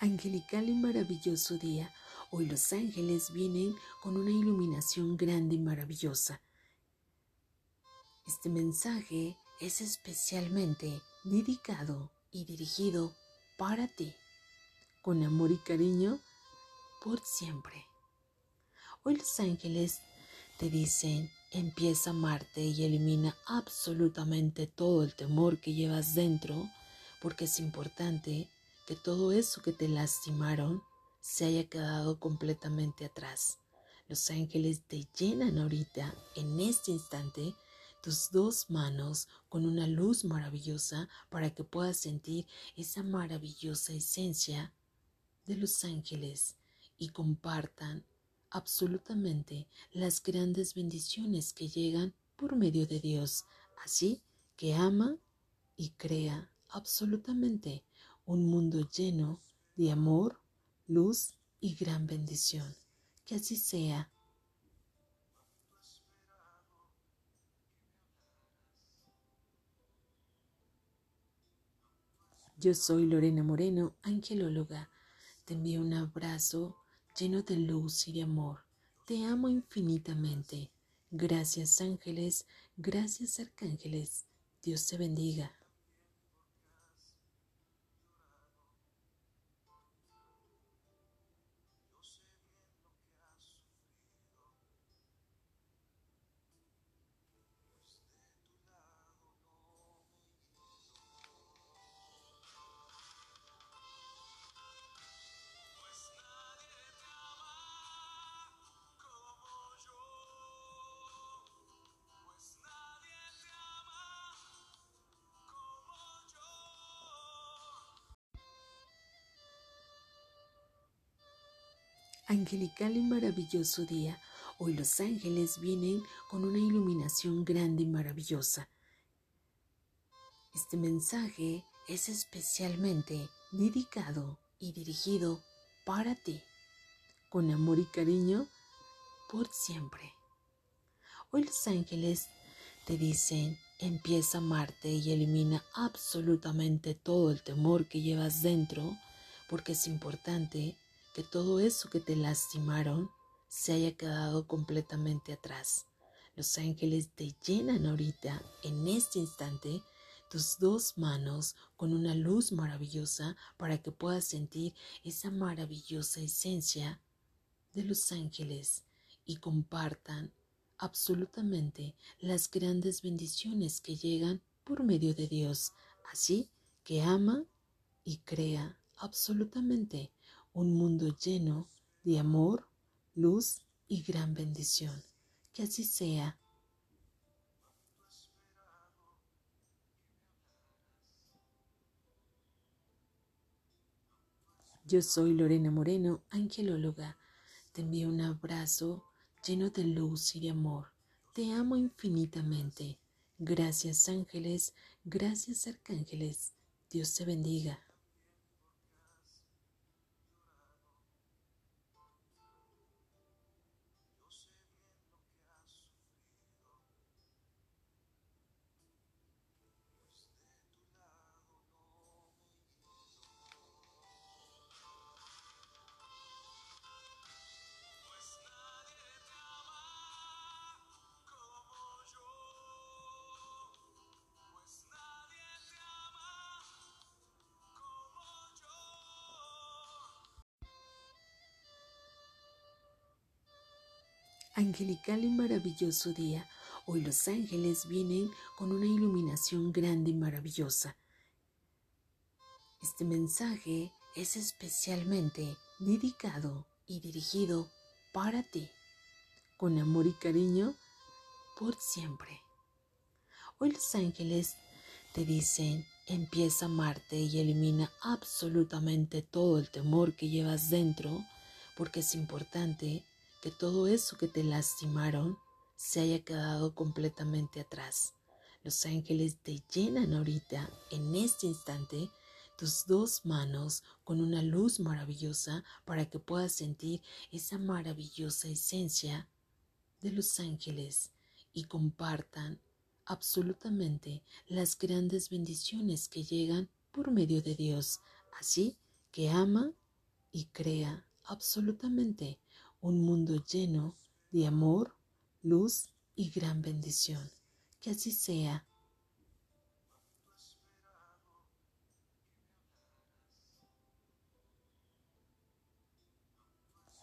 Angelical y maravilloso día. Hoy los ángeles vienen con una iluminación grande y maravillosa. Este mensaje es especialmente dedicado y dirigido para ti, con amor y cariño por siempre. Hoy los ángeles te dicen, empieza a amarte y elimina absolutamente todo el temor que llevas dentro, porque es importante que todo eso que te lastimaron se haya quedado completamente atrás. Los ángeles te llenan ahorita, en este instante, tus dos manos con una luz maravillosa para que puedas sentir esa maravillosa esencia de los ángeles y compartan absolutamente las grandes bendiciones que llegan por medio de Dios, así que ama y crea absolutamente un mundo lleno de amor, luz y gran bendición. Que así sea. Yo soy Lorena Moreno, angelóloga. Te envío un abrazo lleno de luz y de amor. Te amo infinitamente. Gracias ángeles, gracias arcángeles. Dios te bendiga. Angelical y maravilloso día. Hoy los ángeles vienen con una iluminación grande y maravillosa. Este mensaje es especialmente dedicado y dirigido para ti, con amor y cariño por siempre. Hoy los ángeles te dicen, empieza a amarte y elimina absolutamente todo el temor que llevas dentro, porque es importante que todo eso que te lastimaron se haya quedado completamente atrás. Los ángeles te llenan ahorita, en este instante, tus dos manos con una luz maravillosa para que puedas sentir esa maravillosa esencia de los ángeles y compartan absolutamente las grandes bendiciones que llegan por medio de Dios, así que ama y crea absolutamente un mundo lleno de amor, luz y gran bendición. Que así sea. Yo soy Lorena Moreno, angelóloga. Te envío un abrazo lleno de luz y de amor. Te amo infinitamente. Gracias ángeles, gracias arcángeles. Dios te bendiga. Angelical y maravilloso día. Hoy los ángeles vienen con una iluminación grande y maravillosa. Este mensaje es especialmente dedicado y dirigido para ti, con amor y cariño por siempre. Hoy los ángeles te dicen, empieza a amarte y elimina absolutamente todo el temor que llevas dentro, porque es importante que todo eso que te lastimaron se haya quedado completamente atrás. Los ángeles te llenan ahorita, en este instante, tus dos manos con una luz maravillosa para que puedas sentir esa maravillosa esencia de los ángeles y compartan absolutamente las grandes bendiciones que llegan por medio de Dios. Así que ama y crea absolutamente un mundo lleno de amor, luz y gran bendición. Que así sea.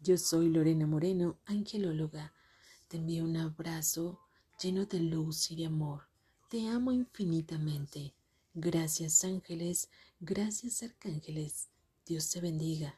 Yo soy Lorena Moreno, angelóloga. Te envío un abrazo lleno de luz y de amor. Te amo infinitamente. Gracias ángeles, gracias arcángeles. Dios te bendiga.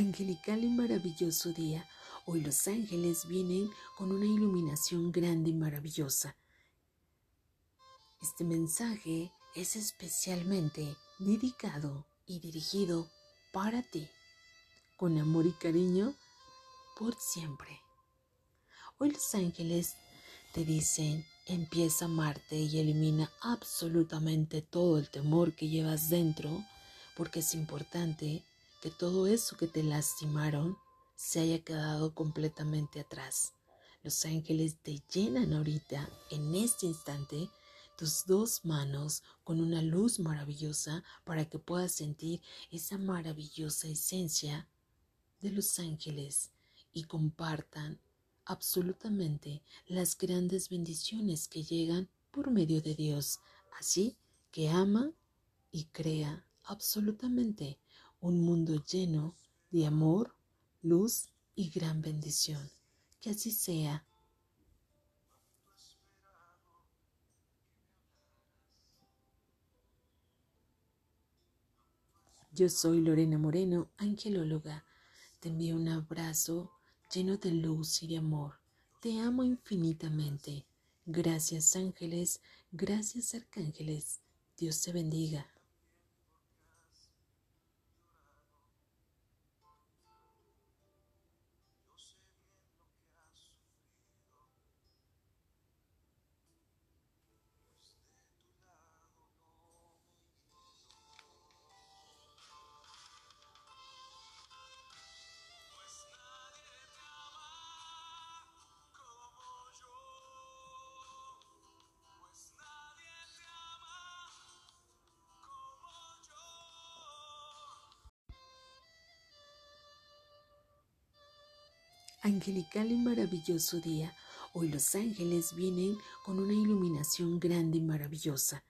Angelical y maravilloso día. Hoy los ángeles vienen con una iluminación grande y maravillosa. Este mensaje es especialmente dedicado y dirigido para ti, con amor y cariño por siempre. Hoy los ángeles te dicen, empieza a amarte y elimina absolutamente todo el temor que llevas dentro, porque es importante que todo eso que te lastimaron se haya quedado completamente atrás. Los ángeles te llenan ahorita, en este instante, tus dos manos con una luz maravillosa para que puedas sentir esa maravillosa esencia de los ángeles y compartan absolutamente las grandes bendiciones que llegan por medio de Dios. Así que ama y crea absolutamente un mundo lleno de amor, luz y gran bendición. Que así sea. Yo soy Lorena Moreno, angelóloga. Te envío un abrazo lleno de luz y de amor. Te amo infinitamente. Gracias ángeles, gracias arcángeles. Dios te bendiga. Angelical y maravilloso día. Hoy los ángeles vienen con una iluminación grande y maravillosa.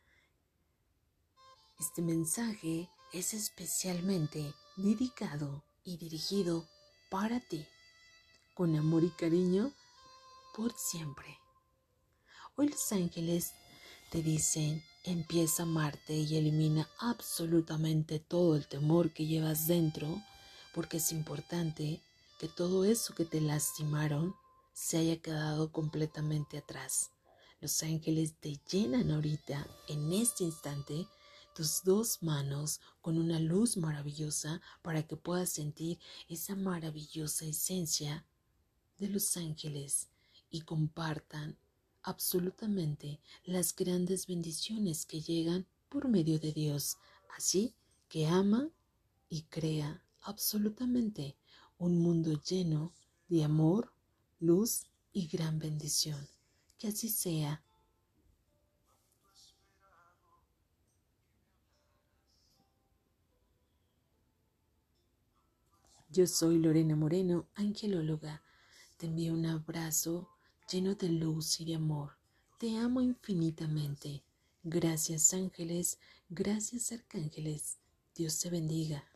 Este mensaje es especialmente dedicado y dirigido para ti, con amor y cariño por siempre. Hoy los ángeles te dicen, empieza a amarte y elimina absolutamente todo el temor que llevas dentro, porque es importante que todo eso que te lastimaron se haya quedado completamente atrás. Los ángeles te llenan ahorita, en este instante, tus dos manos con una luz maravillosa para que puedas sentir esa maravillosa esencia de los ángeles y compartan absolutamente las grandes bendiciones que llegan por medio de Dios. Así que ama y crea absolutamente un mundo lleno de amor, luz y gran bendición. Que así sea. Yo soy Lorena Moreno, angelóloga. Te envío un abrazo lleno de luz y de amor. Te amo infinitamente. Gracias ángeles, gracias arcángeles. Dios te bendiga.